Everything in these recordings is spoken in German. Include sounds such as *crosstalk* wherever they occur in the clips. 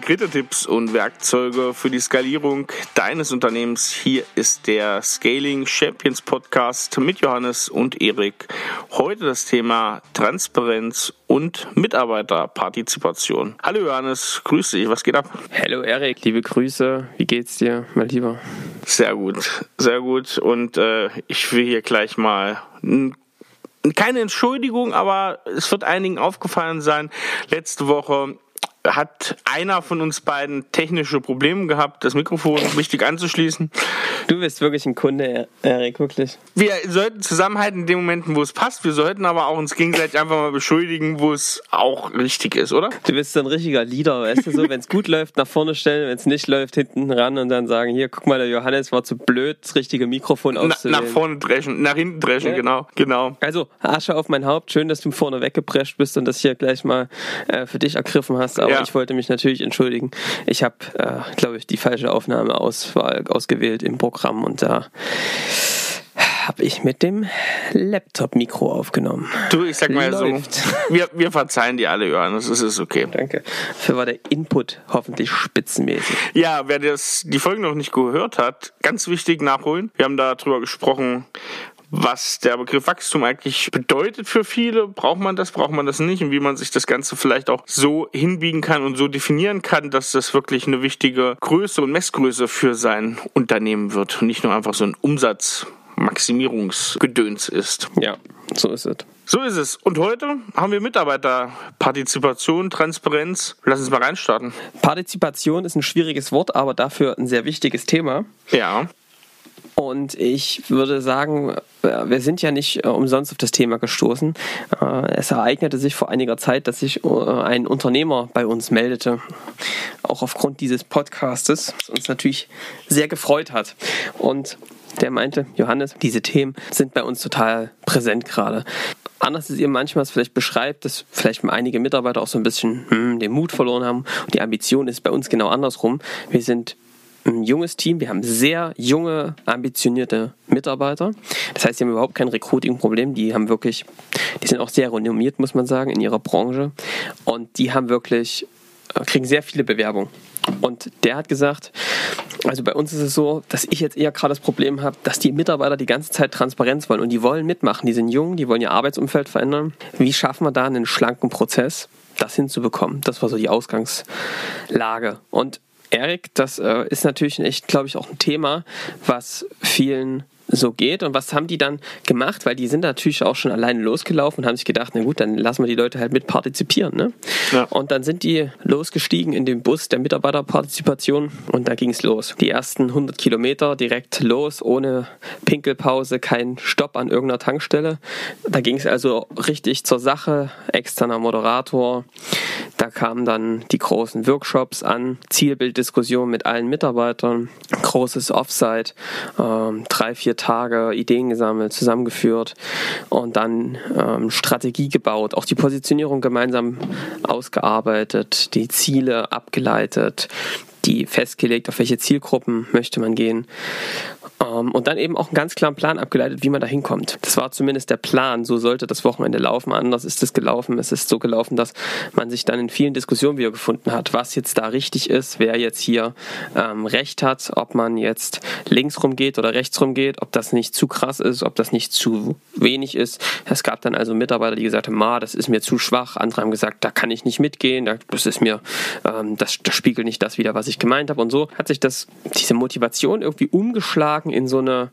Konkrete-Tipps und Werkzeuge für die Skalierung deines Unternehmens. Hier ist der Scaling Champions Podcast mit Johannes und Erik. Heute das Thema Transparenz und Mitarbeiterpartizipation. Hallo Johannes, grüß dich, was geht ab? Hallo Erik, liebe Grüße, wie geht's dir, mein Lieber? Sehr gut, sehr gut und äh, ich will hier gleich mal keine Entschuldigung, aber es wird einigen aufgefallen sein. Letzte Woche hat einer von uns beiden technische Probleme gehabt, das Mikrofon richtig anzuschließen. Du bist wirklich ein Kunde, Erik, wirklich. Wir sollten zusammenhalten in den Momenten, wo es passt. Wir sollten aber auch uns gegenseitig einfach mal beschuldigen, wo es auch richtig ist, oder? Du bist so ein richtiger Leader, weißt du, so, wenn es gut läuft, nach vorne stellen, wenn es nicht läuft, hinten ran und dann sagen, hier, guck mal, der Johannes war zu blöd, das richtige Mikrofon auszuwählen. nach vorne dreschen, nach hinten dreschen, ja. genau, genau. Also, Asche auf mein Haupt, schön, dass du vorne weggeprescht bist und das hier gleich mal äh, für dich ergriffen hast, aber ja. ich wollte mich natürlich entschuldigen. Ich habe, äh, glaube ich, die falsche Aufnahmeauswahl ausgewählt im Programm und da habe ich mit dem Laptop-Mikro aufgenommen. Du, ich sag mal Läuft. so, *laughs* wir, wir verzeihen dir alle, Johannes, es ist okay. Danke. Dafür war der Input hoffentlich spitzenmäßig. Ja, wer das, die Folge noch nicht gehört hat, ganz wichtig nachholen. Wir haben darüber gesprochen, was der Begriff Wachstum eigentlich bedeutet für viele. Braucht man das, braucht man das nicht und wie man sich das Ganze vielleicht auch so hinbiegen kann und so definieren kann, dass das wirklich eine wichtige Größe und Messgröße für sein Unternehmen wird und nicht nur einfach so ein Umsatzmaximierungsgedöns ist. Ja, so ist es. So ist es. Und heute haben wir Mitarbeiterpartizipation, Transparenz. Lass uns mal reinstarten. Partizipation ist ein schwieriges Wort, aber dafür ein sehr wichtiges Thema. Ja. Und ich würde sagen, wir sind ja nicht äh, umsonst auf das Thema gestoßen. Äh, es ereignete sich vor einiger Zeit, dass sich äh, ein Unternehmer bei uns meldete, auch aufgrund dieses Podcastes, was uns natürlich sehr gefreut hat. Und der meinte, Johannes, diese Themen sind bei uns total präsent gerade. Anders ist ihr manchmal es vielleicht beschreibt, dass vielleicht einige Mitarbeiter auch so ein bisschen hm, den Mut verloren haben. Und die Ambition ist bei uns genau andersrum. Wir sind ein junges Team. Wir haben sehr junge, ambitionierte Mitarbeiter. Das heißt, sie haben überhaupt kein Recruiting-Problem. Die haben wirklich, die sind auch sehr renommiert, muss man sagen, in ihrer Branche. Und die haben wirklich, äh, kriegen sehr viele Bewerbungen. Und der hat gesagt, also bei uns ist es so, dass ich jetzt eher gerade das Problem habe, dass die Mitarbeiter die ganze Zeit Transparenz wollen und die wollen mitmachen. Die sind jung, die wollen ihr Arbeitsumfeld verändern. Wie schaffen wir da einen schlanken Prozess, das hinzubekommen? Das war so die Ausgangslage. Und Erik, das äh, ist natürlich echt, glaube ich, auch ein Thema, was vielen so geht. Und was haben die dann gemacht? Weil die sind natürlich auch schon alleine losgelaufen und haben sich gedacht, na gut, dann lassen wir die Leute halt mit partizipieren. Ne? Ja. Und dann sind die losgestiegen in den Bus der Mitarbeiterpartizipation und da ging es los. Die ersten 100 Kilometer direkt los, ohne Pinkelpause, kein Stopp an irgendeiner Tankstelle. Da ging es also richtig zur Sache, externer Moderator. Da kamen dann die großen Workshops an, Zielbilddiskussion mit allen Mitarbeitern, großes Offsite, ähm, drei, vier Tage Ideen gesammelt, zusammengeführt und dann ähm, Strategie gebaut, auch die Positionierung gemeinsam ausgearbeitet, die Ziele abgeleitet, die festgelegt, auf welche Zielgruppen möchte man gehen. Ähm, und dann eben auch einen ganz klaren Plan abgeleitet, wie man da hinkommt. Das war zumindest der Plan, so sollte das Wochenende laufen. Anders ist es gelaufen. Es ist so gelaufen, dass man sich dann in vielen Diskussionen wiedergefunden hat, was jetzt da richtig ist, wer jetzt hier ähm, recht hat, ob man jetzt links rum geht oder rechts rum geht, ob das nicht zu krass ist, ob das nicht zu wenig ist. Es gab dann also Mitarbeiter, die gesagt haben, Ma, das ist mir zu schwach. Andere haben gesagt, da kann ich nicht mitgehen, das ist mir, ähm, das, das spiegelt nicht das wieder, was ich gemeint habe. Und so hat sich das, diese Motivation irgendwie umgeschlagen in so eine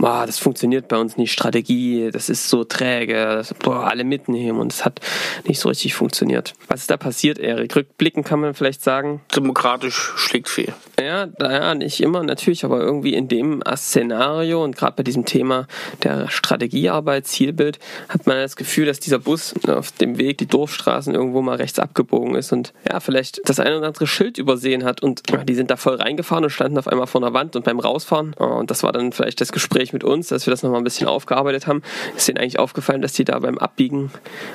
boah, das funktioniert bei uns nicht, Strategie, das ist so träge, das, boah, alle mitnehmen und es hat nicht so richtig funktioniert. Was ist da passiert, Erik? Rückblicken kann man vielleicht sagen? Demokratisch schlägt fehl. Ja, naja, nicht immer natürlich, aber irgendwie in dem Szenario und gerade bei diesem Thema der Strategiearbeit, Zielbild, hat man das Gefühl, dass dieser Bus auf dem Weg, die Dorfstraßen irgendwo mal rechts abgebogen ist und ja, vielleicht das ein oder andere Schild übersehen hat und ja, die sind da voll reingefahren und standen auf einmal vor einer Wand und beim Rausfahren, oh, und das war dann vielleicht das Gespräch, Gespräch mit uns, als wir das nochmal ein bisschen aufgearbeitet haben, ist denen eigentlich aufgefallen, dass die da beim Abbiegen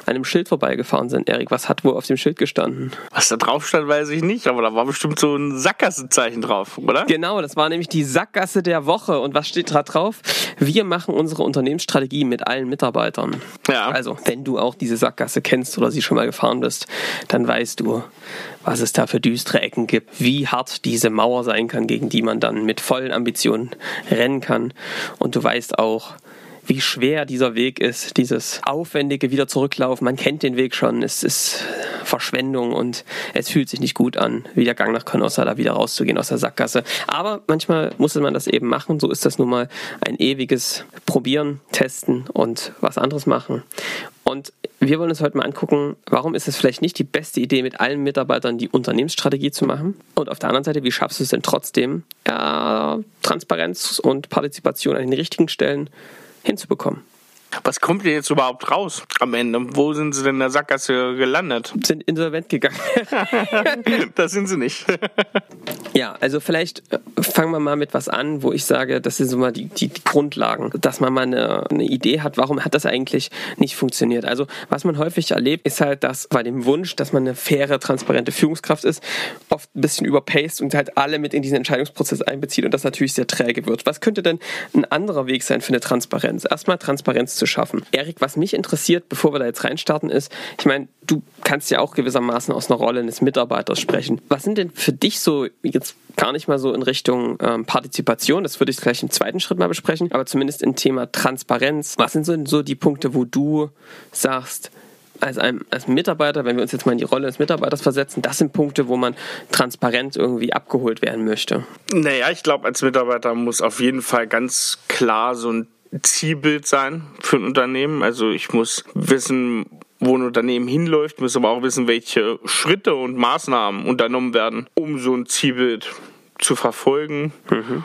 an einem Schild vorbeigefahren sind. Erik, was hat wohl auf dem Schild gestanden? Was da drauf stand, weiß ich nicht, aber da war bestimmt so ein Sackgassezeichen drauf, oder? Genau, das war nämlich die Sackgasse der Woche. Und was steht da drauf? Wir machen unsere Unternehmensstrategie mit allen Mitarbeitern. Ja. Also, wenn du auch diese Sackgasse kennst oder sie schon mal gefahren bist, dann weißt du, was es da für düstere Ecken gibt, wie hart diese Mauer sein kann, gegen die man dann mit vollen Ambitionen rennen kann. Und du weißt auch, wie schwer dieser Weg ist, dieses aufwendige wieder zurücklaufen. Man kennt den Weg schon, es ist Verschwendung und es fühlt sich nicht gut an, wie der Gang nach Canossa da wieder rauszugehen aus der Sackgasse. Aber manchmal muss man das eben machen, so ist das nun mal ein ewiges Probieren, Testen und was anderes machen. Und wir wollen uns heute mal angucken, warum ist es vielleicht nicht die beste Idee, mit allen Mitarbeitern die Unternehmensstrategie zu machen? Und auf der anderen Seite, wie schaffst du es denn trotzdem, ja, Transparenz und Partizipation an den richtigen Stellen hinzubekommen? Was kommt denn jetzt überhaupt raus am Ende? Wo sind sie denn in der Sackgasse gelandet? Sind insolvent gegangen. *laughs* das sind sie nicht. *laughs* ja, also vielleicht äh, fangen wir mal mit was an, wo ich sage, das sind so mal die, die, die Grundlagen, dass man mal eine, eine, Idee hat, warum hat das eigentlich nicht funktioniert. Also was man häufig erlebt, ist halt, dass bei dem Wunsch, dass man eine faire, transparente Führungskraft ist, oft ein bisschen überpaced und halt alle mit in diesen Entscheidungsprozess einbezieht und das natürlich sehr träge wird. Was könnte denn ein anderer Weg sein für eine Transparenz? Erstmal Transparenz zu schaffen. Erik, was mich interessiert, bevor wir da jetzt reinstarten, ist, ich meine, du kannst ja auch gewissermaßen aus einer Rolle eines Mitarbeiters sprechen. Was sind denn für dich so, jetzt gar nicht mal so in Richtung ähm, Partizipation, das würde ich gleich im zweiten Schritt mal besprechen, aber zumindest im Thema Transparenz. Was sind so, so die Punkte, wo du sagst, als, ein, als Mitarbeiter, wenn wir uns jetzt mal in die Rolle des Mitarbeiters versetzen, das sind Punkte, wo man transparent irgendwie abgeholt werden möchte. Naja, ich glaube, als Mitarbeiter muss auf jeden Fall ganz klar so ein Zielbild sein für ein Unternehmen. Also ich muss wissen, wo ein Unternehmen hinläuft, muss aber auch wissen, welche Schritte und Maßnahmen unternommen werden, um so ein Zielbild zu verfolgen. Mhm.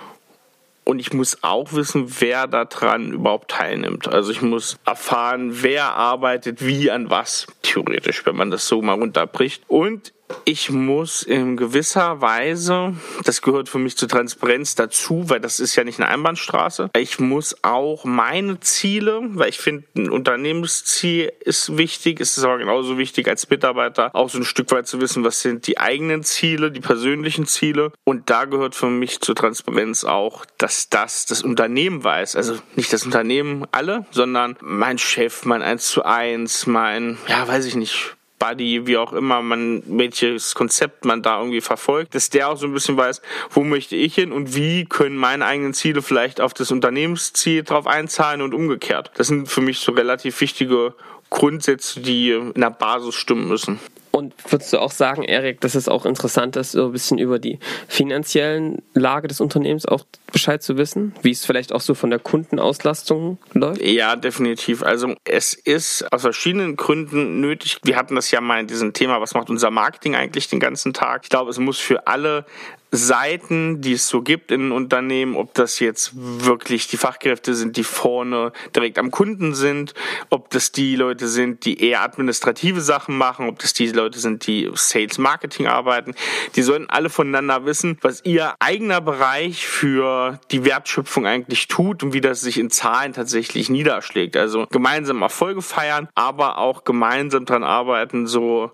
Und ich muss auch wissen, wer daran überhaupt teilnimmt. Also ich muss erfahren, wer arbeitet wie an was, theoretisch, wenn man das so mal runterbricht. Und ich muss in gewisser Weise, das gehört für mich zur Transparenz dazu, weil das ist ja nicht eine Einbahnstraße. Ich muss auch meine Ziele, weil ich finde, ein Unternehmensziel ist wichtig, es ist aber genauso wichtig als Mitarbeiter auch so ein Stück weit zu wissen, was sind die eigenen Ziele, die persönlichen Ziele. Und da gehört für mich zur Transparenz auch, dass das das Unternehmen weiß. Also nicht das Unternehmen alle, sondern mein Chef, mein 1 zu 1, mein, ja, weiß ich nicht, Buddy, wie auch immer man, welches Konzept man da irgendwie verfolgt, dass der auch so ein bisschen weiß, wo möchte ich hin und wie können meine eigenen Ziele vielleicht auf das Unternehmensziel drauf einzahlen und umgekehrt. Das sind für mich so relativ wichtige Grundsätze, die in der Basis stimmen müssen. Und würdest du auch sagen, Erik, dass es auch interessant ist, so ein bisschen über die finanziellen Lage des Unternehmens auch Bescheid zu wissen? Wie es vielleicht auch so von der Kundenauslastung läuft? Ja, definitiv. Also es ist aus verschiedenen Gründen nötig. Wir hatten das ja mal in diesem Thema, was macht unser Marketing eigentlich den ganzen Tag? Ich glaube, es muss für alle Seiten, die es so gibt in Unternehmen, ob das jetzt wirklich die Fachkräfte sind, die vorne direkt am Kunden sind, ob das die Leute sind, die eher administrative Sachen machen, ob das die Leute sind, die Sales Marketing arbeiten, die sollten alle voneinander wissen, was ihr eigener Bereich für die Wertschöpfung eigentlich tut und wie das sich in Zahlen tatsächlich niederschlägt. Also gemeinsam Erfolge feiern, aber auch gemeinsam dran arbeiten, so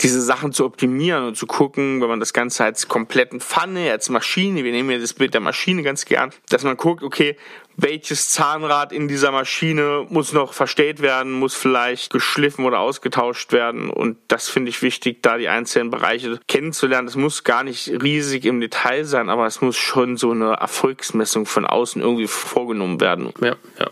diese Sachen zu optimieren und zu gucken, wenn man das Ganze als kompletten Pfanne, als Maschine, wir nehmen ja das Bild der Maschine ganz gern, dass man guckt, okay, welches Zahnrad in dieser Maschine muss noch verstellt werden, muss vielleicht geschliffen oder ausgetauscht werden. Und das finde ich wichtig, da die einzelnen Bereiche kennenzulernen. Es muss gar nicht riesig im Detail sein, aber es muss schon so eine Erfolgsmessung von außen irgendwie vorgenommen werden. Ja, ja.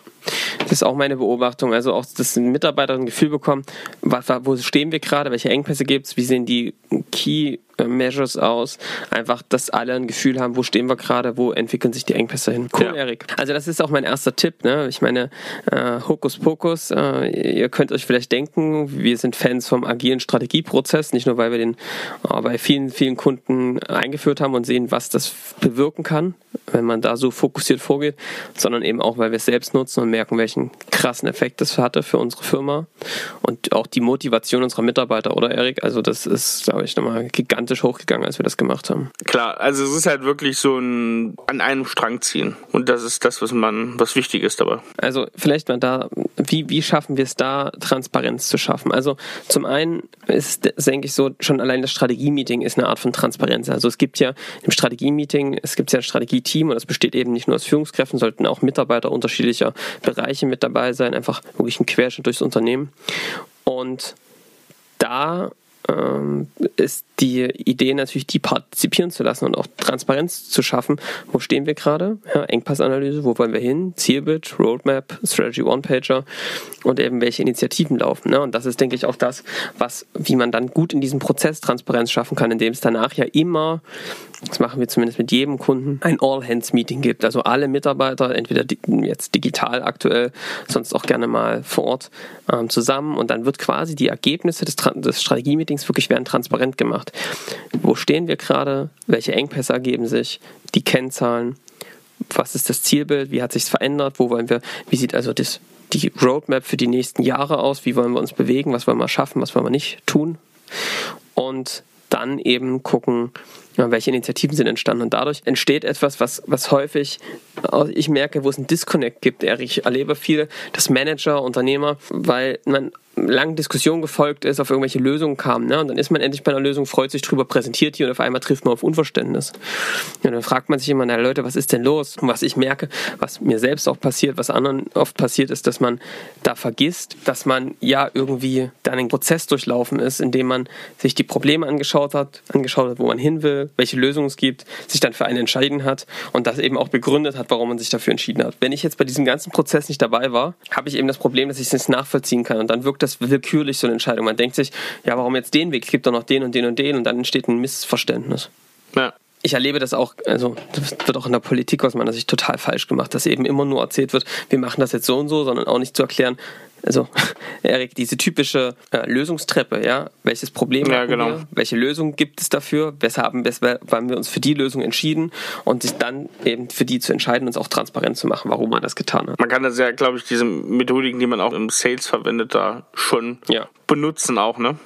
Das ist auch meine Beobachtung. Also auch, dass Mitarbeiter ein Gefühl bekommen, wo stehen wir gerade, welche Engpässe gibt es, wie sehen die Key Measures aus. Einfach, dass alle ein Gefühl haben, wo stehen wir gerade, wo entwickeln sich die Engpässe hin. Cool, ja. Erik. Also das ist auch mein erster Tipp. Ne? Ich meine, äh, Hokus Pokus, äh, ihr könnt euch vielleicht denken, wir sind Fans vom agilen Strategieprozess, nicht nur, weil wir den äh, bei vielen, vielen Kunden eingeführt haben und sehen, was das bewirken kann, wenn man da so fokussiert vorgeht, sondern eben auch, weil wir es selbst nutzen und merken, welchen krassen Effekt das hatte für unsere Firma und auch die Motivation unserer Mitarbeiter, oder Erik? Also das ist, glaube ich, nochmal gigantisch gigantisch hochgegangen, als wir das gemacht haben. Klar, also es ist halt wirklich so ein an einem Strang ziehen. Und das ist das, was man, was wichtig ist dabei. Also vielleicht mal da, wie, wie schaffen wir es da, Transparenz zu schaffen? Also zum einen ist, denke ich, so, schon allein das Strategie-Meeting ist eine Art von Transparenz. Also es gibt ja im Strategie-Meeting, es gibt ja ein Strategie-Team und das besteht eben nicht nur aus Führungskräften, sollten auch Mitarbeiter unterschiedlicher Bereiche mit dabei sein, einfach wirklich ein Querschnitt durchs Unternehmen. Und da ähm, ist die Idee natürlich, die partizipieren zu lassen und auch Transparenz zu schaffen. Wo stehen wir gerade? Ja, Engpassanalyse, wo wollen wir hin? Zielbild, Roadmap, Strategy One-Pager und eben welche Initiativen laufen. Ne? Und das ist, denke ich, auch das, was, wie man dann gut in diesem Prozess Transparenz schaffen kann, indem es danach ja immer, das machen wir zumindest mit jedem Kunden, ein All-Hands-Meeting gibt. Also alle Mitarbeiter, entweder jetzt digital aktuell, sonst auch gerne mal vor Ort ähm, zusammen und dann wird quasi die Ergebnisse des, des Strategie-Meetings wirklich werden transparent gemacht. Wo stehen wir gerade? Welche Engpässe ergeben sich? Die Kennzahlen? Was ist das Zielbild? Wie hat sich verändert? Wo wollen wir? Wie sieht also das, die Roadmap für die nächsten Jahre aus? Wie wollen wir uns bewegen? Was wollen wir schaffen? Was wollen wir nicht tun? Und dann eben gucken, welche Initiativen sind entstanden. Und dadurch entsteht etwas, was, was häufig, ich merke, wo es einen Disconnect gibt. Ich erlebe viel, dass Manager, Unternehmer, weil man langen Diskussion gefolgt ist, auf irgendwelche Lösungen kam. Ne? Und dann ist man endlich bei einer Lösung, freut sich drüber, präsentiert die und auf einmal trifft man auf Unverständnis. Und dann fragt man sich immer, na Leute, was ist denn los? Und was ich merke, was mir selbst auch passiert, was anderen oft passiert, ist, dass man da vergisst, dass man ja irgendwie dann einen Prozess durchlaufen ist, in dem man sich die Probleme angeschaut hat, angeschaut hat, wo man hin will, welche Lösungen es gibt, sich dann für einen entschieden hat und das eben auch begründet hat, warum man sich dafür entschieden hat. Wenn ich jetzt bei diesem ganzen Prozess nicht dabei war, habe ich eben das Problem, dass ich es nicht nachvollziehen kann und dann wirkt das willkürlich, so eine Entscheidung. Man denkt sich, ja, warum jetzt den Weg? Es gibt doch noch den und den und den und dann entsteht ein Missverständnis. Ja. Ich erlebe das auch, also das wird auch in der Politik aus meiner Sicht total falsch gemacht, dass eben immer nur erzählt wird, wir machen das jetzt so und so, sondern auch nicht zu erklären, also *laughs* Erik, diese typische äh, Lösungstreppe, ja, welches Problem ja, genau. wir, welche Lösung gibt es dafür, weshalb haben wir uns für die Lösung entschieden und sich dann eben für die zu entscheiden, uns auch transparent zu machen, warum man das getan hat. Man kann das ja, glaube ich, diese Methodiken, die man auch im Sales verwendet, da schon ja. benutzen auch, ne?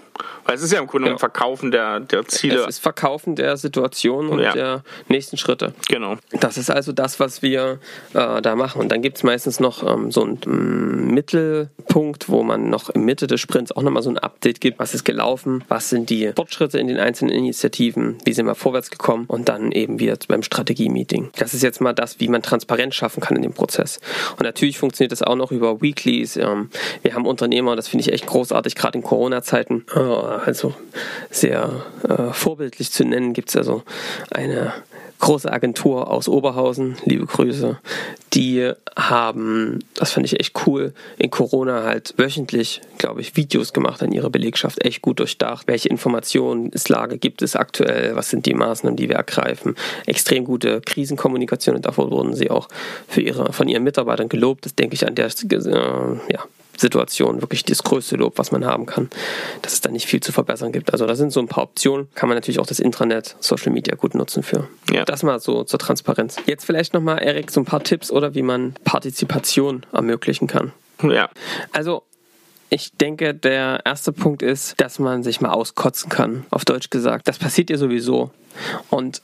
Weil es ist ja im Grunde genau. Verkaufen der, der Ziele. Es ist Verkaufen der Situation und ja. der nächsten Schritte. Genau. Das ist also das, was wir äh, da machen. Und dann gibt es meistens noch ähm, so einen ähm, Mittelpunkt, wo man noch in Mitte des Sprints auch nochmal so ein Update gibt. Was ist gelaufen? Was sind die Fortschritte in den einzelnen Initiativen? Wie sind wir vorwärts gekommen? Und dann eben wieder beim Strategie-Meeting. Das ist jetzt mal das, wie man Transparenz schaffen kann in dem Prozess. Und natürlich funktioniert das auch noch über Weeklies. Ähm, wir haben Unternehmer, das finde ich echt großartig, gerade in Corona-Zeiten. Äh, also sehr äh, vorbildlich zu nennen, gibt es also eine große Agentur aus Oberhausen, liebe Grüße, die haben, das fand ich echt cool, in Corona halt wöchentlich, glaube ich, Videos gemacht an ihrer Belegschaft, echt gut durchdacht. Welche Informationen ist Lage gibt es aktuell, was sind die Maßnahmen, die wir ergreifen. Extrem gute Krisenkommunikation und davor wurden sie auch für ihre, von ihren Mitarbeitern gelobt. Das denke ich an der äh, ja, Situation wirklich das größte Lob, was man haben kann, dass es da nicht viel zu verbessern gibt. Also da sind so ein paar Optionen, kann man natürlich auch das Intranet, Social Media gut nutzen für. Ja. Das mal so zur Transparenz. Jetzt vielleicht nochmal, Erik, so ein paar Tipps oder wie man Partizipation ermöglichen kann. Ja. Also ich denke, der erste Punkt ist, dass man sich mal auskotzen kann, auf Deutsch gesagt. Das passiert ja sowieso. Und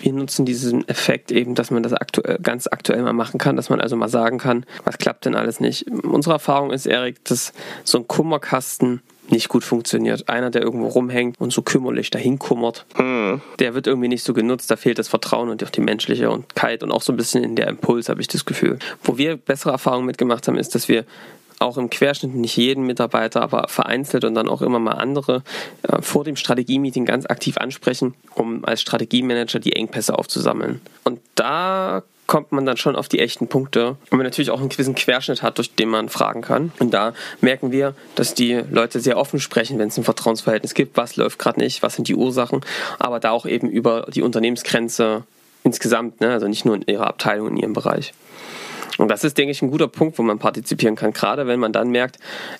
wir nutzen diesen Effekt eben, dass man das aktuell, ganz aktuell mal machen kann, dass man also mal sagen kann, was klappt denn alles nicht. Unsere Erfahrung ist, Erik, dass so ein Kummerkasten nicht gut funktioniert. Einer, der irgendwo rumhängt und so kümmerlich dahin kummert, mhm. der wird irgendwie nicht so genutzt. Da fehlt das Vertrauen und auch die menschliche und Kite und auch so ein bisschen in der Impuls, habe ich das Gefühl. Wo wir bessere Erfahrungen mitgemacht haben, ist, dass wir auch im Querschnitt nicht jeden Mitarbeiter, aber vereinzelt und dann auch immer mal andere äh, vor dem Strategie-Meeting ganz aktiv ansprechen, um als Strategiemanager die Engpässe aufzusammeln. Und da kommt man dann schon auf die echten Punkte und man natürlich auch einen gewissen Querschnitt hat, durch den man fragen kann. Und da merken wir, dass die Leute sehr offen sprechen, wenn es ein Vertrauensverhältnis gibt, was läuft gerade nicht, was sind die Ursachen, aber da auch eben über die Unternehmensgrenze insgesamt, ne? also nicht nur in ihrer Abteilung, in ihrem Bereich. Und das ist, denke ich, ein guter Punkt, wo man partizipieren kann, gerade wenn man dann merkt,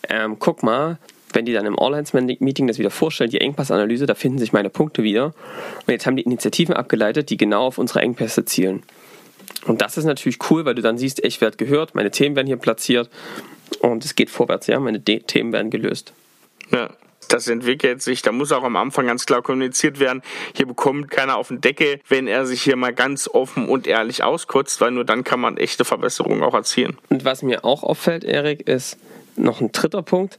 ähm, guck mal, wenn die dann im All-Hands-Meeting das wieder vorstellen, die Engpassanalyse, da finden sich meine Punkte wieder. Und jetzt haben die Initiativen abgeleitet, die genau auf unsere Engpässe zielen. Und das ist natürlich cool, weil du dann siehst, ich werde gehört, meine Themen werden hier platziert und es geht vorwärts, ja, meine De Themen werden gelöst. Ja, das entwickelt sich. Da muss auch am Anfang ganz klar kommuniziert werden, hier bekommt keiner auf den Decke, wenn er sich hier mal ganz offen und ehrlich auskotzt, weil nur dann kann man echte Verbesserungen auch erzielen. Und was mir auch auffällt, Erik, ist noch ein dritter Punkt,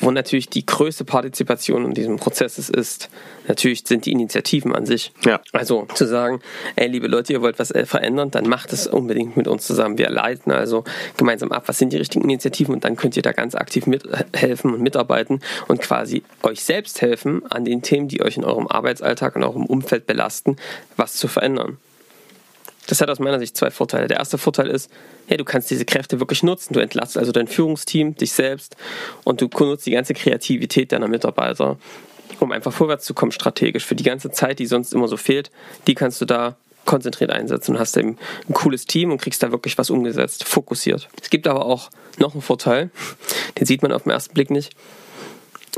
wo natürlich die größte Partizipation in diesem Prozess ist, natürlich sind die Initiativen an sich. Ja. Also zu sagen, ey, liebe Leute, ihr wollt was äh, verändern, dann macht es unbedingt mit uns zusammen. Wir leiten also gemeinsam ab, was sind die richtigen Initiativen und dann könnt ihr da ganz aktiv mithelfen und mitarbeiten und quasi euch selbst helfen, an den Themen, die euch in eurem Arbeitsalltag und eurem Umfeld belasten, was zu verändern. Das hat aus meiner Sicht zwei Vorteile. Der erste Vorteil ist, ja, du kannst diese Kräfte wirklich nutzen. Du entlastest also dein Führungsteam, dich selbst und du nutzt die ganze Kreativität deiner Mitarbeiter, um einfach vorwärts zu kommen strategisch. Für die ganze Zeit, die sonst immer so fehlt, die kannst du da konzentriert einsetzen und hast eben ein cooles Team und kriegst da wirklich was umgesetzt, fokussiert. Es gibt aber auch noch einen Vorteil, den sieht man auf den ersten Blick nicht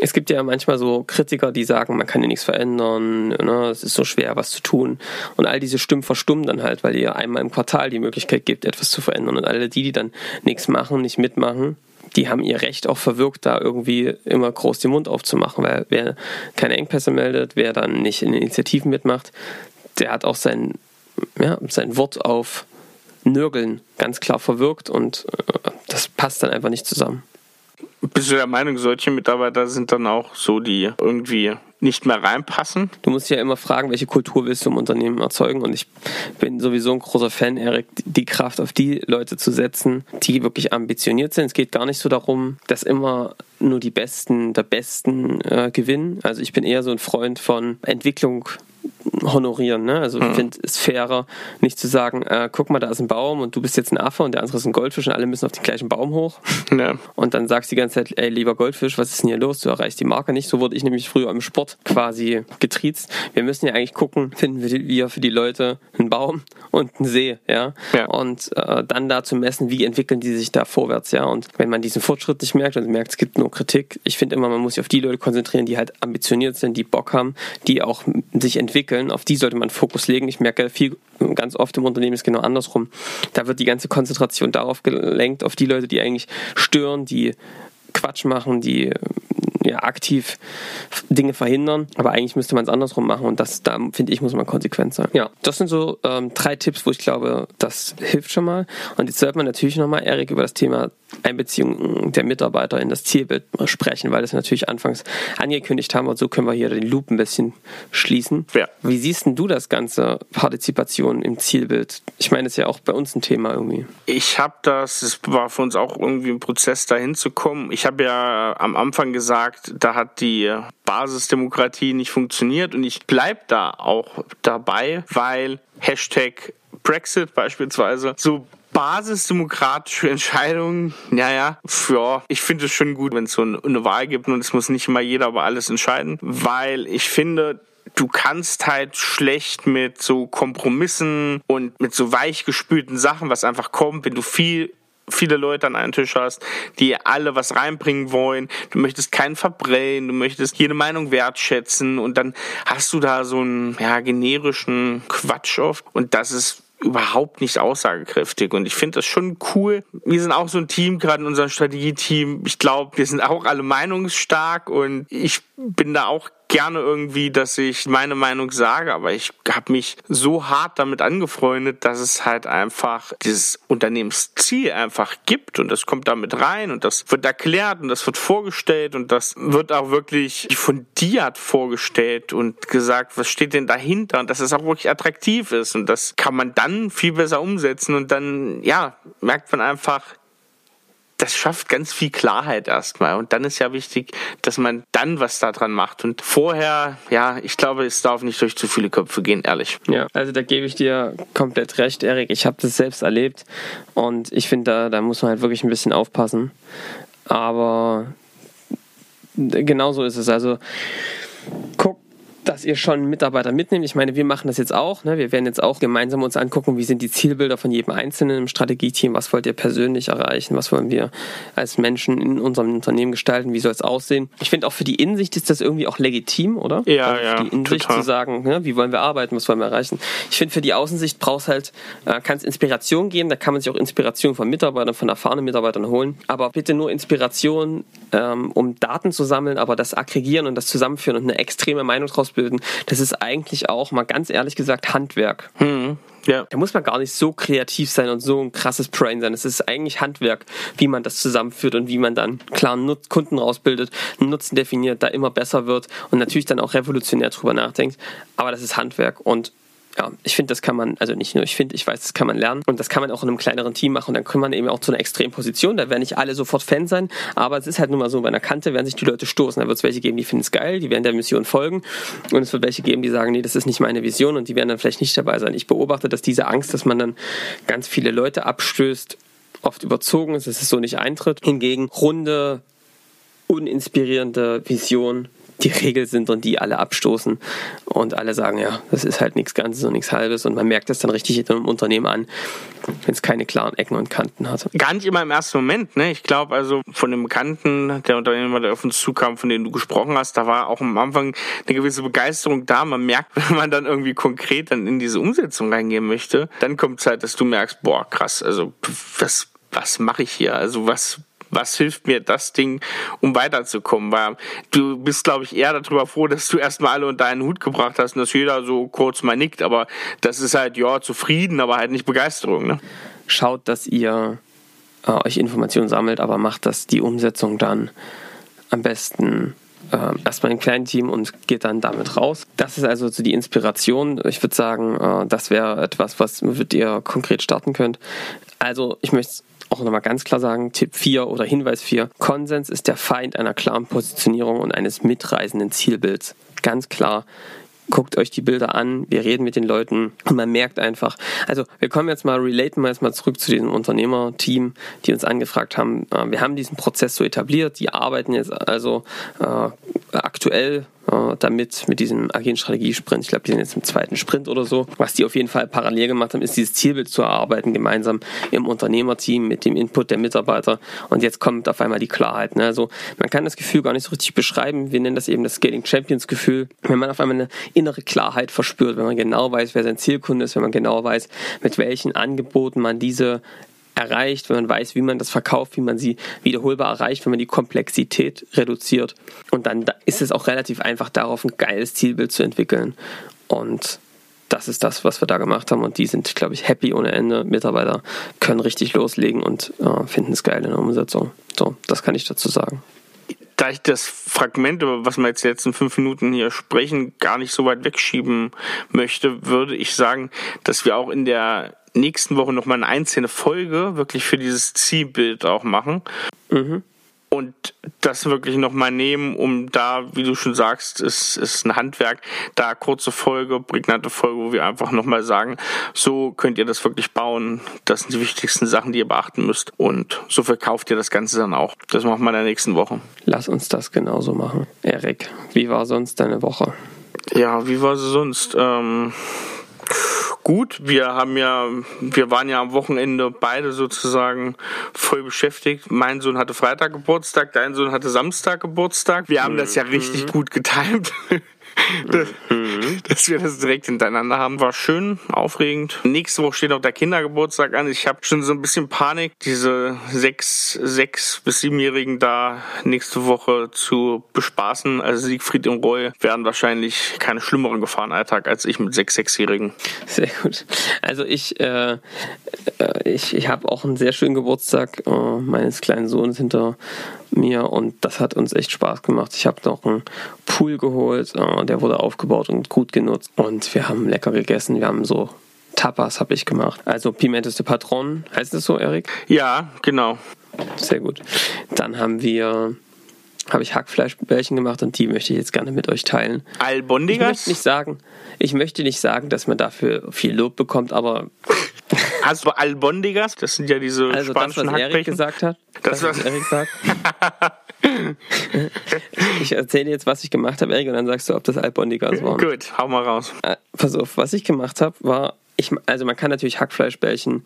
es gibt ja manchmal so Kritiker, die sagen, man kann ja nichts verändern, ne, es ist so schwer, was zu tun. Und all diese Stimmen verstummen dann halt, weil ihr einmal im Quartal die Möglichkeit gibt, etwas zu verändern. Und alle die, die dann nichts machen, nicht mitmachen, die haben ihr Recht auch verwirkt, da irgendwie immer groß den Mund aufzumachen, weil wer keine Engpässe meldet, wer dann nicht in Initiativen mitmacht, der hat auch sein, ja, sein Wort auf Nörgeln ganz klar verwirkt und äh, das passt dann einfach nicht zusammen. Bist du der Meinung, solche Mitarbeiter sind dann auch so, die irgendwie nicht mehr reinpassen? Du musst ja immer fragen, welche Kultur willst du im Unternehmen erzeugen? Und ich bin sowieso ein großer Fan, Erik, die Kraft auf die Leute zu setzen, die wirklich ambitioniert sind. Es geht gar nicht so darum, dass immer nur die Besten der Besten äh, gewinnen. Also ich bin eher so ein Freund von Entwicklung honorieren. Ne? Also ich mhm. finde es fairer, nicht zu sagen, äh, guck mal, da ist ein Baum und du bist jetzt ein Affe und der andere ist ein Goldfisch und alle müssen auf den gleichen Baum hoch. *laughs* Ja. Und dann sagst du die ganze Zeit, ey, lieber Goldfisch, was ist denn hier los? Du erreichst die Marke nicht. So wurde ich nämlich früher im Sport quasi getriezt. Wir müssen ja eigentlich gucken, finden wir für die Leute einen Baum *laughs* und einen See, ja. ja. Und äh, dann da zu messen, wie entwickeln die sich da vorwärts, ja. Und wenn man diesen Fortschritt nicht merkt und merkt, es gibt nur Kritik, ich finde immer, man muss sich auf die Leute konzentrieren, die halt ambitioniert sind, die Bock haben, die auch sich entwickeln. Auf die sollte man Fokus legen. Ich merke viel, ganz oft im Unternehmen ist genau andersrum. Da wird die ganze Konzentration darauf gelenkt, auf die Leute, die eigentlich stören, die Quatsch machen, die ja, aktiv Dinge verhindern. Aber eigentlich müsste man es andersrum machen und das, da finde ich, muss man konsequent sein. Ja, das sind so ähm, drei Tipps, wo ich glaube, das hilft schon mal. Und jetzt sollte man natürlich nochmal, Erik, über das Thema Einbeziehung der Mitarbeiter in das Zielbild sprechen, weil das natürlich anfangs angekündigt haben und so können wir hier den Loop ein bisschen schließen. Ja. Wie siehst denn du das ganze Partizipation im Zielbild? Ich meine, das ist ja auch bei uns ein Thema irgendwie. Ich habe das, es war für uns auch irgendwie ein Prozess dahin zu kommen. Ich habe ja am Anfang gesagt, da hat die Basisdemokratie nicht funktioniert und ich bleibe da auch dabei, weil Hashtag Brexit beispielsweise so basisdemokratische Entscheidungen, naja, ja, ich finde es schon gut, wenn es so eine Wahl gibt und es muss nicht immer jeder über alles entscheiden, weil ich finde, du kannst halt schlecht mit so Kompromissen und mit so weichgespülten Sachen, was einfach kommt, wenn du viel viele Leute an einen Tisch hast, die alle was reinbringen wollen. Du möchtest keinen verbrennen, du möchtest jede Meinung wertschätzen und dann hast du da so einen ja, generischen Quatsch oft. Und das ist überhaupt nicht aussagekräftig. Und ich finde das schon cool. Wir sind auch so ein Team, gerade in unserem Strategieteam. Ich glaube, wir sind auch alle meinungsstark und ich bin da auch gerne irgendwie, dass ich meine Meinung sage, aber ich habe mich so hart damit angefreundet, dass es halt einfach dieses Unternehmensziel einfach gibt und das kommt damit rein und das wird erklärt und das wird vorgestellt und das wird auch wirklich fundiert vorgestellt und gesagt, was steht denn dahinter und dass es auch wirklich attraktiv ist und das kann man dann viel besser umsetzen und dann, ja, merkt man einfach, das schafft ganz viel Klarheit erstmal. Und dann ist ja wichtig, dass man dann was daran macht. Und vorher, ja, ich glaube, es darf nicht durch zu viele Köpfe gehen, ehrlich. Ja, also da gebe ich dir komplett recht, Erik. Ich habe das selbst erlebt und ich finde, da, da muss man halt wirklich ein bisschen aufpassen. Aber genauso ist es. Also guck, dass ihr schon Mitarbeiter mitnehmt. Ich meine, wir machen das jetzt auch. Ne? Wir werden jetzt auch gemeinsam uns angucken, wie sind die Zielbilder von jedem Einzelnen im Strategieteam, was wollt ihr persönlich erreichen, was wollen wir als Menschen in unserem Unternehmen gestalten, wie soll es aussehen. Ich finde auch für die Innensicht ist das irgendwie auch legitim, oder? Ja, also ja. Die Innensicht total. zu sagen, ne, wie wollen wir arbeiten, was wollen wir erreichen. Ich finde für die Außensicht braucht halt, äh, kann es Inspiration geben, da kann man sich auch Inspiration von Mitarbeitern, von erfahrenen Mitarbeitern holen. Aber bitte nur Inspiration, ähm, um Daten zu sammeln, aber das Aggregieren und das Zusammenführen und eine extreme Meinung draus bilden, das ist eigentlich auch mal ganz ehrlich gesagt Handwerk. Hm. Ja. Da muss man gar nicht so kreativ sein und so ein krasses Brain sein. Es ist eigentlich Handwerk, wie man das zusammenführt und wie man dann klaren Nut Kunden rausbildet, einen Nutzen definiert, da immer besser wird und natürlich dann auch revolutionär drüber nachdenkt. Aber das ist Handwerk und ja, ich finde, das kann man, also nicht nur ich finde, ich weiß, das kann man lernen und das kann man auch in einem kleineren Team machen. Und dann kann man eben auch zu einer extremen Position. Da werden nicht alle sofort Fan sein, aber es ist halt nun mal so, bei einer Kante werden sich die Leute stoßen. Da wird es welche geben, die finden es geil, die werden der Mission folgen und es wird welche geben, die sagen, nee, das ist nicht meine Vision und die werden dann vielleicht nicht dabei sein. Ich beobachte, dass diese Angst, dass man dann ganz viele Leute abstößt, oft überzogen ist, dass es so nicht eintritt. Hingegen runde, uninspirierende Vision die Regel sind und die alle abstoßen und alle sagen, ja, das ist halt nichts Ganzes und nichts Halbes und man merkt das dann richtig im Unternehmen an, wenn es keine klaren Ecken und Kanten hat. Gar nicht immer im ersten Moment, ne? Ich glaube also von dem Bekannten, der Unternehmer, der auf uns zukam, von dem du gesprochen hast, da war auch am Anfang eine gewisse Begeisterung da. Man merkt, *laughs* wenn man dann irgendwie konkret dann in diese Umsetzung reingehen möchte, dann kommt Zeit, dass du merkst, boah, krass, also was was mache ich hier? Also was was hilft mir das Ding, um weiterzukommen? Weil du bist, glaube ich, eher darüber froh, dass du erstmal alle unter einen Hut gebracht hast und dass jeder so kurz mal nickt, aber das ist halt, ja, zufrieden, aber halt nicht Begeisterung. Ne? Schaut, dass ihr äh, euch Informationen sammelt, aber macht das die Umsetzung dann am besten äh, erstmal ein kleines Team und geht dann damit raus. Das ist also so die Inspiration. Ich würde sagen, äh, das wäre etwas, was ihr konkret starten könnt. Also ich möchte auch nochmal ganz klar sagen, Tipp 4 oder Hinweis 4, Konsens ist der Feind einer klaren Positionierung und eines mitreisenden Zielbilds. Ganz klar, guckt euch die Bilder an, wir reden mit den Leuten und man merkt einfach, also wir kommen jetzt mal, relaten wir jetzt mal zurück zu diesem Unternehmerteam, die uns angefragt haben. Äh, wir haben diesen Prozess so etabliert, die arbeiten jetzt also äh, aktuell äh, damit mit diesem agilen Strategiesprint. Ich glaube, die sind jetzt im zweiten Sprint oder so. Was die auf jeden Fall parallel gemacht haben, ist dieses Zielbild zu erarbeiten, gemeinsam im Unternehmerteam mit dem Input der Mitarbeiter. Und jetzt kommt auf einmal die Klarheit. Ne? Also man kann das Gefühl gar nicht so richtig beschreiben. Wir nennen das eben das Scaling Champions Gefühl. Wenn man auf einmal eine innere Klarheit verspürt, wenn man genau weiß, wer sein Zielkunde ist, wenn man genau weiß, mit welchen Angeboten man diese erreicht, wenn man weiß, wie man das verkauft, wie man sie wiederholbar erreicht, wenn man die Komplexität reduziert. Und dann ist es auch relativ einfach, darauf ein geiles Zielbild zu entwickeln. Und das ist das, was wir da gemacht haben. Und die sind, glaube ich, happy ohne Ende. Mitarbeiter können richtig loslegen und äh, finden es geil in der Umsetzung. So, das kann ich dazu sagen da ich das Fragment, über was wir jetzt die letzten fünf Minuten hier sprechen, gar nicht so weit wegschieben möchte, würde ich sagen, dass wir auch in der nächsten Woche nochmal eine einzelne Folge wirklich für dieses Zielbild auch machen. Mhm. Und das wirklich nochmal nehmen, um da, wie du schon sagst, ist, ist ein Handwerk, da kurze Folge, prägnante Folge, wo wir einfach nochmal sagen, so könnt ihr das wirklich bauen. Das sind die wichtigsten Sachen, die ihr beachten müsst. Und so verkauft ihr das Ganze dann auch. Das machen wir in der nächsten Woche. Lass uns das genauso machen. Erik, wie war sonst deine Woche? Ja, wie war sie sonst? Ähm gut. Wir haben ja, wir waren ja am Wochenende beide sozusagen voll beschäftigt. Mein Sohn hatte Freitag Geburtstag, dein Sohn hatte Samstag Geburtstag. Wir haben das ja richtig mhm. gut getimt. Mhm. dass wir das direkt hintereinander haben. War schön, aufregend. Nächste Woche steht auch der Kindergeburtstag an. Ich habe schon so ein bisschen Panik, diese sechs, sechs bis siebenjährigen da nächste Woche zu bespaßen. Also Siegfried und Roy werden wahrscheinlich keine schlimmeren Gefahren Alltag als ich mit sechs, sechsjährigen. Sehr gut. Also ich, äh, äh ich, ich habe auch einen sehr schönen Geburtstag äh, meines kleinen Sohnes hinter mir und das hat uns echt Spaß gemacht. Ich habe noch einen Pool geholt, äh, der wurde aufgebaut und gut genutzt und wir haben lecker gegessen. Wir haben so Tapas habe ich gemacht. Also Pimentos de Patron, heißt das so, Erik? Ja, genau. Sehr gut. Dann haben wir habe ich Hackfleischbällchen gemacht und die möchte ich jetzt gerne mit euch teilen. Albondigas? Ich möchte nicht sagen, ich möchte nicht sagen, dass man dafür viel Lob bekommt, aber *laughs* Hast du Albondigas? Das sind ja diese Also das, spanischen was Erik gesagt hat. Das, Das, was was- Erik sagt. *laughs* ich erzähle jetzt, was ich gemacht habe, Erik, und dann sagst du, ob das Albondigas waren. Gut, hau mal raus. Äh, pass auf, was ich gemacht habe, war, ich, also man kann natürlich Hackfleischbällchen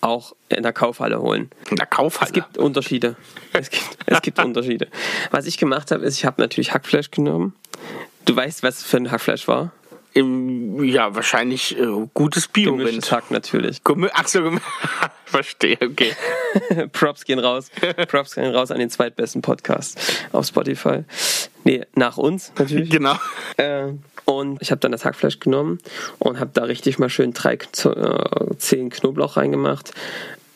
auch in der Kaufhalle holen. In der Kaufhalle. Es gibt Unterschiede. Es gibt, es gibt *laughs* Unterschiede. Was ich gemacht habe, ist, ich habe natürlich Hackfleisch genommen. Du weißt, was für ein Hackfleisch war? Im, ja, wahrscheinlich äh, gutes bio Gemischtes Hack natürlich. Gemü Ach so, gemü *laughs* verstehe, okay. *laughs* Props gehen raus. Props gehen raus an den zweitbesten Podcast auf Spotify. Nee, nach uns natürlich. *laughs* Genau. Äh, und ich habe dann das Hackfleisch genommen und habe da richtig mal schön drei, äh, zehn Knoblauch reingemacht,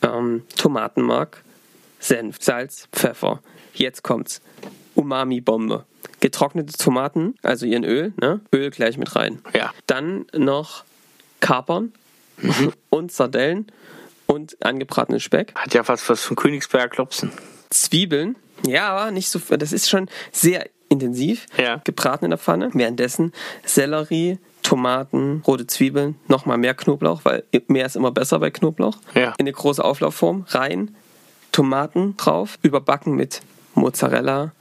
ähm, Tomatenmark, Senf, Salz, Pfeffer. Jetzt kommt's. Umami-Bombe. Getrocknete Tomaten, also ihren Öl, ne? Öl gleich mit rein. Ja. Dann noch Kapern und Sardellen und angebratenen Speck. Hat ja fast was von Königsberger Klopsen. Zwiebeln. Ja, aber nicht so. Das ist schon sehr intensiv. Ja. Gebraten in der Pfanne. Währenddessen Sellerie, Tomaten, rote Zwiebeln, nochmal mehr Knoblauch, weil mehr ist immer besser bei Knoblauch. Ja. In eine große Auflaufform. Rein, Tomaten drauf, überbacken mit Mozzarella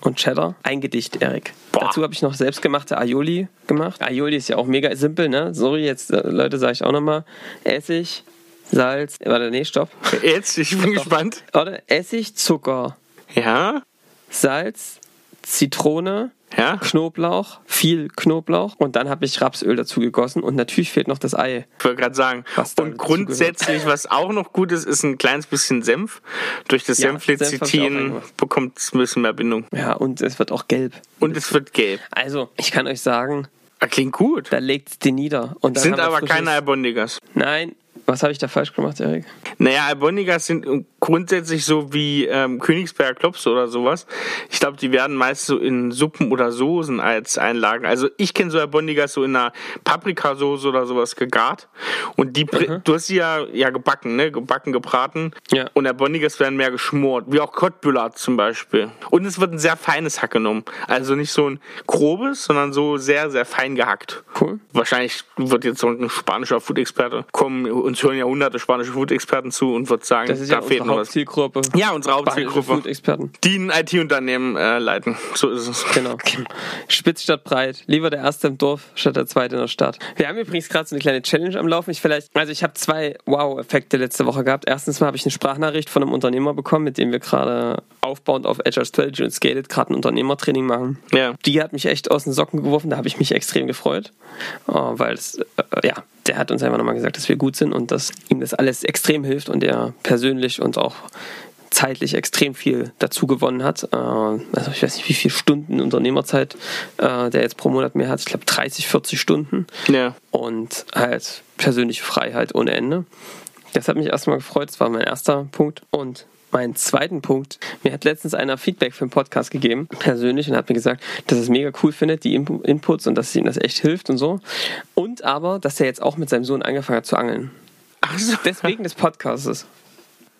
und Cheddar. Eingedicht, Erik. Boah. Dazu habe ich noch selbstgemachte Aioli gemacht. Aioli ist ja auch mega simpel, ne? Sorry, jetzt, äh, Leute, sage ich auch nochmal. Essig, Salz. Warte, nee, stopp. Jetzt, ich bin gespannt. Warte, Essig, Zucker, Ja, Salz, Zitrone, ja. Knoblauch, viel Knoblauch und dann habe ich Rapsöl dazu gegossen und natürlich fehlt noch das Ei. Ich wollte gerade sagen. Und grundsätzlich, was auch noch gut ist, ist ein kleines bisschen Senf. Durch das Ja, Senf hab ich auch Senflezitin reingemacht. bekommt es ein bisschen mehr Bindung. Ja, und es wird auch gelb. Und es wird gelb. Also, ich kann euch sagen, Ah, Klingt gut. da legt es den nieder. Und Sind aber keine Albondigas. Nein, was habe ich da falsch gemacht, Erik? Naja, Albondigas sind grundsätzlich so wie ähm, Königsberger Klops oder sowas. Ich glaube, die werden meist so in Suppen oder Soßen als Einlagen. Also ich kenne so Albondigas so in einer Paprikasauce oder sowas gegart. Und die, br- du hast sie ja, ja gebacken, ne? Gebacken, gebraten. Ja. Und Albondigas werden mehr geschmort. Wie auch Cottbullar zum Beispiel. Und es wird ein sehr feines Hack genommen. Also nicht so ein grobes, sondern so sehr, sehr fein gehackt. Cool. Wahrscheinlich wird jetzt so ein spanischer Food-Experte kommen. Uns hören ja hunderte spanische Food-Experten zu und wird sagen, Das ist ja da fehlt unsere noch was. Hauptzielgruppe. Ja, unsere Hauptzielgruppe. Die ein IT-Unternehmen äh, leiten. So ist es. Genau. *laughs* Spitz statt breit. Lieber der Erste im Dorf statt der Zweite in der Stadt. Wir haben übrigens gerade so eine kleine Challenge am Laufen. Ich vielleicht, also ich habe zwei Wow-Effekte letzte Woche gehabt. Erstens mal habe ich eine Sprachnachricht von einem Unternehmer bekommen, mit dem wir gerade aufbauend auf Agile Strategy und Scaled gerade ein Unternehmertraining machen. Ja. Die hat mich echt aus den Socken geworfen. Da habe ich mich extrem gefreut, äh, weil es, äh, ja, der hat uns einfach nochmal gesagt, dass wir gut sind und dass ihm das alles extrem hilft und er persönlich und auch zeitlich extrem viel dazu gewonnen hat. Äh, Also ich weiß nicht, wie viele Stunden Unternehmerzeit äh, der jetzt pro Monat mehr hat. Ich glaube 30, 40 Stunden Ja. und halt persönliche Freiheit ohne Ende. Das hat mich erstmal gefreut. Das war mein erster Punkt. Und mein zweiten Punkt, mir hat letztens einer Feedback für den Podcast gegeben, persönlich, und hat mir gesagt, dass er es mega cool findet, die Inpu- Inputs und dass ihm das echt hilft und so. Und aber, dass er jetzt auch mit seinem Sohn angefangen hat zu angeln. Ach so. Deswegen des Podcasts.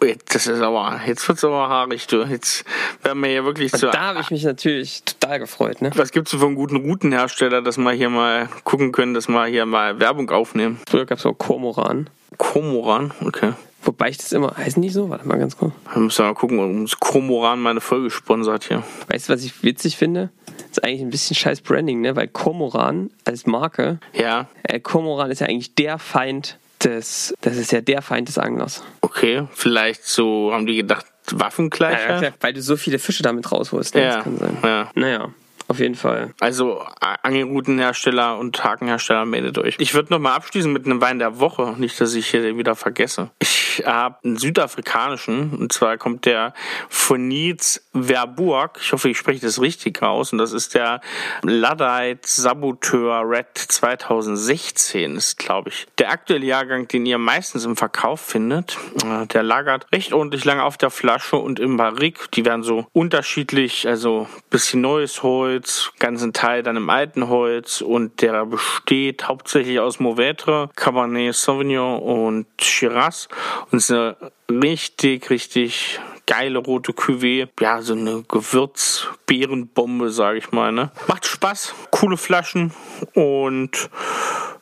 Jetzt, das ist aber, jetzt wird's aber haarig, du. Jetzt werden wir hier wirklich zu. Da habe ich mich natürlich total gefreut. Ne? Was gibt's denn für einen guten Routenhersteller, dass wir hier mal gucken können, dass wir hier mal Werbung aufnehmen? Früher gab es auch Kormoran. Komoran, okay. Wobei ich das immer, heißen die so? Warte mal ganz kurz. Wir müssen mal gucken, uns Komoran meine Folge sponsert hier. Weißt du, was ich witzig finde? Das ist eigentlich ein bisschen scheiß Branding, ne? Weil Kormoran als Marke, Ja, äh, Kormoran ist ja eigentlich der Feind des, das ist ja der Feind des Anglers. okay. Vielleicht so haben die gedacht, Waffengleicher? klar, weil du so viele Fische damit rausholst. Ne? Ja, Das kann sein. ja. Naja, auf jeden Fall. Also A- Angelroutenhersteller und Hakenhersteller meldet euch. Ich würde nochmal abschließen mit einem Wein der Woche, nicht, dass ich hier wieder vergesse. Ich habe einen südafrikanischen, und zwar kommt der von Nietz Verburg. Ich hoffe, ich spreche das richtig aus. Und das ist der Luddite Saboteur Red 2016, ist, glaube ich, der aktuelle Jahrgang, den ihr meistens im Verkauf findet. Äh, Der lagert recht ordentlich lange auf der Flasche und im Barrik. Die werden so unterschiedlich, also bisschen neues Holz, ganzen Teil dann im alten Holz und der besteht hauptsächlich aus Mauvetre, Cabernet Sauvignon und Shiraz und ist eine richtig, richtig geile rote Cuvée. Ja, so eine Gewürzbeerenbombe, sage ich mal. Ne? Macht Spaß, coole Flaschen und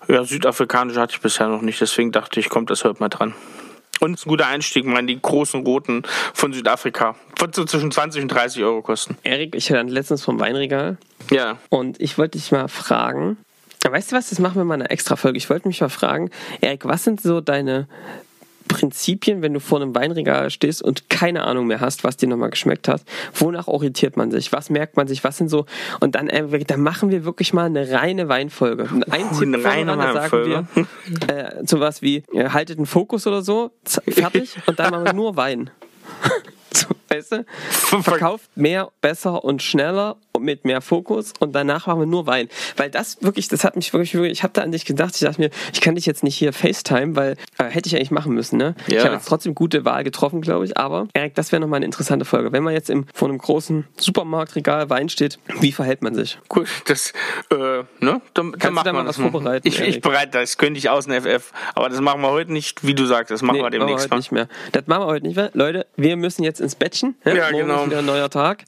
Ja, südafrikanische hatte ich bisher noch nicht, deswegen dachte ich, kommt das heute mal dran. Und es ist ein guter Einstieg, mal die großen Roten von Südafrika. Wird so zwischen 20 und 30 Euro kosten. Erik, ich höre letztens vom Weinregal. Ja. Und ich wollte dich mal fragen, weißt du was, das machen wir mal in einer extra Folge. Ich wollte mich mal fragen, Erik, was sind so deine Prinzipien, wenn du vor einem Weinregal stehst und keine Ahnung mehr hast, was dir nochmal geschmeckt hat, wonach orientiert man sich? Was merkt man sich? Was sind so? Und dann, äh, dann machen wir wirklich mal eine reine Weinfolge. Ein *laughs* Oh, Tipp eine reine da sagen wir äh, sowas wie, äh, haltet einen Fokus oder so, fertig, *laughs* und dann machen wir nur Wein. Weißt du? Verkauft mehr, besser und schneller und mit mehr Fokus und danach machen wir nur Wein. Weil das wirklich, das hat mich wirklich, wirklich ich habe da an dich gedacht, ich dachte mir, ich kann dich jetzt nicht hier FaceTime, weil äh, hätte ich eigentlich machen müssen, ne? Ja. Ich habe jetzt trotzdem gute Wahl getroffen, glaube ich, aber Erik, das wäre nochmal eine interessante Folge. Wenn man jetzt im, vor einem großen Supermarktregal Wein steht, wie verhält man sich? Cool, das, äh, ne? Dann, dann du machen da wir mal das was vorbereiten, Ich, ich bereite das, könnte ich aus dem FF. Aber das machen wir heute nicht, wie du sagst, das machen wir Nee, demnächst heute mal. nicht mehr. Das machen wir heute nicht mehr. Leute, wir müssen jetzt ins Bettchen. Ne? Ja, Morgen genau. ist wieder ein neuer Tag.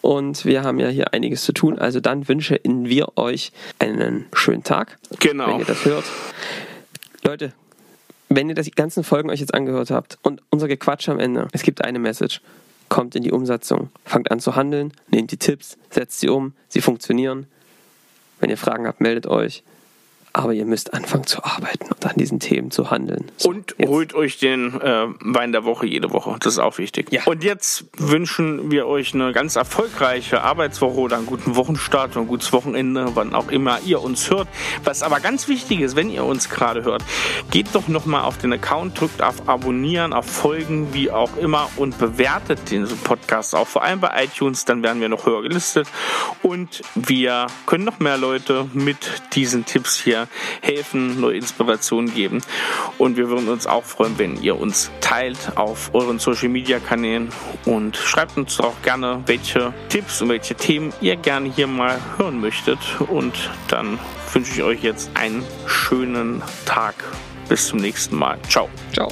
Und wir haben ja hier einiges zu tun. Also dann wünschen wir euch einen schönen Tag, wenn Genau. ihr das hört. Leute, wenn ihr das, die ganzen Folgen euch jetzt angehört habt und unser Gequatsch am Ende, es gibt eine Message. Kommt in die Umsetzung. Fangt an zu handeln, nehmt die Tipps, setzt sie um, sie funktionieren. Wenn ihr Fragen habt, meldet euch. Aber ihr müsst anfangen zu arbeiten und an diesen Themen zu handeln. So, Und jetzt. holt euch den äh, Wein der Woche jede Woche. Das ist auch wichtig. Ja. Und jetzt wünschen wir euch eine ganz erfolgreiche Arbeitswoche oder einen guten Wochenstart oder ein gutes Wochenende, wann auch immer ihr uns hört. Was aber ganz wichtig ist, wenn ihr uns gerade hört, geht doch nochmal auf den Account, drückt auf Abonnieren, auf Folgen, wie auch immer und bewertet den Podcast auch, vor allem bei iTunes, dann werden wir noch höher gelistet und wir können noch mehr Leute mit diesen Tipps hier helfen, neue Inspirationen geben und wir würden uns auch freuen, wenn ihr uns teilt auf euren Social Media Kanälen und schreibt uns auch gerne, welche Tipps und welche Themen ihr gerne hier mal hören möchtet und dann wünsche ich euch jetzt einen schönen Tag. Bis zum nächsten Mal. Ciao. Ciao.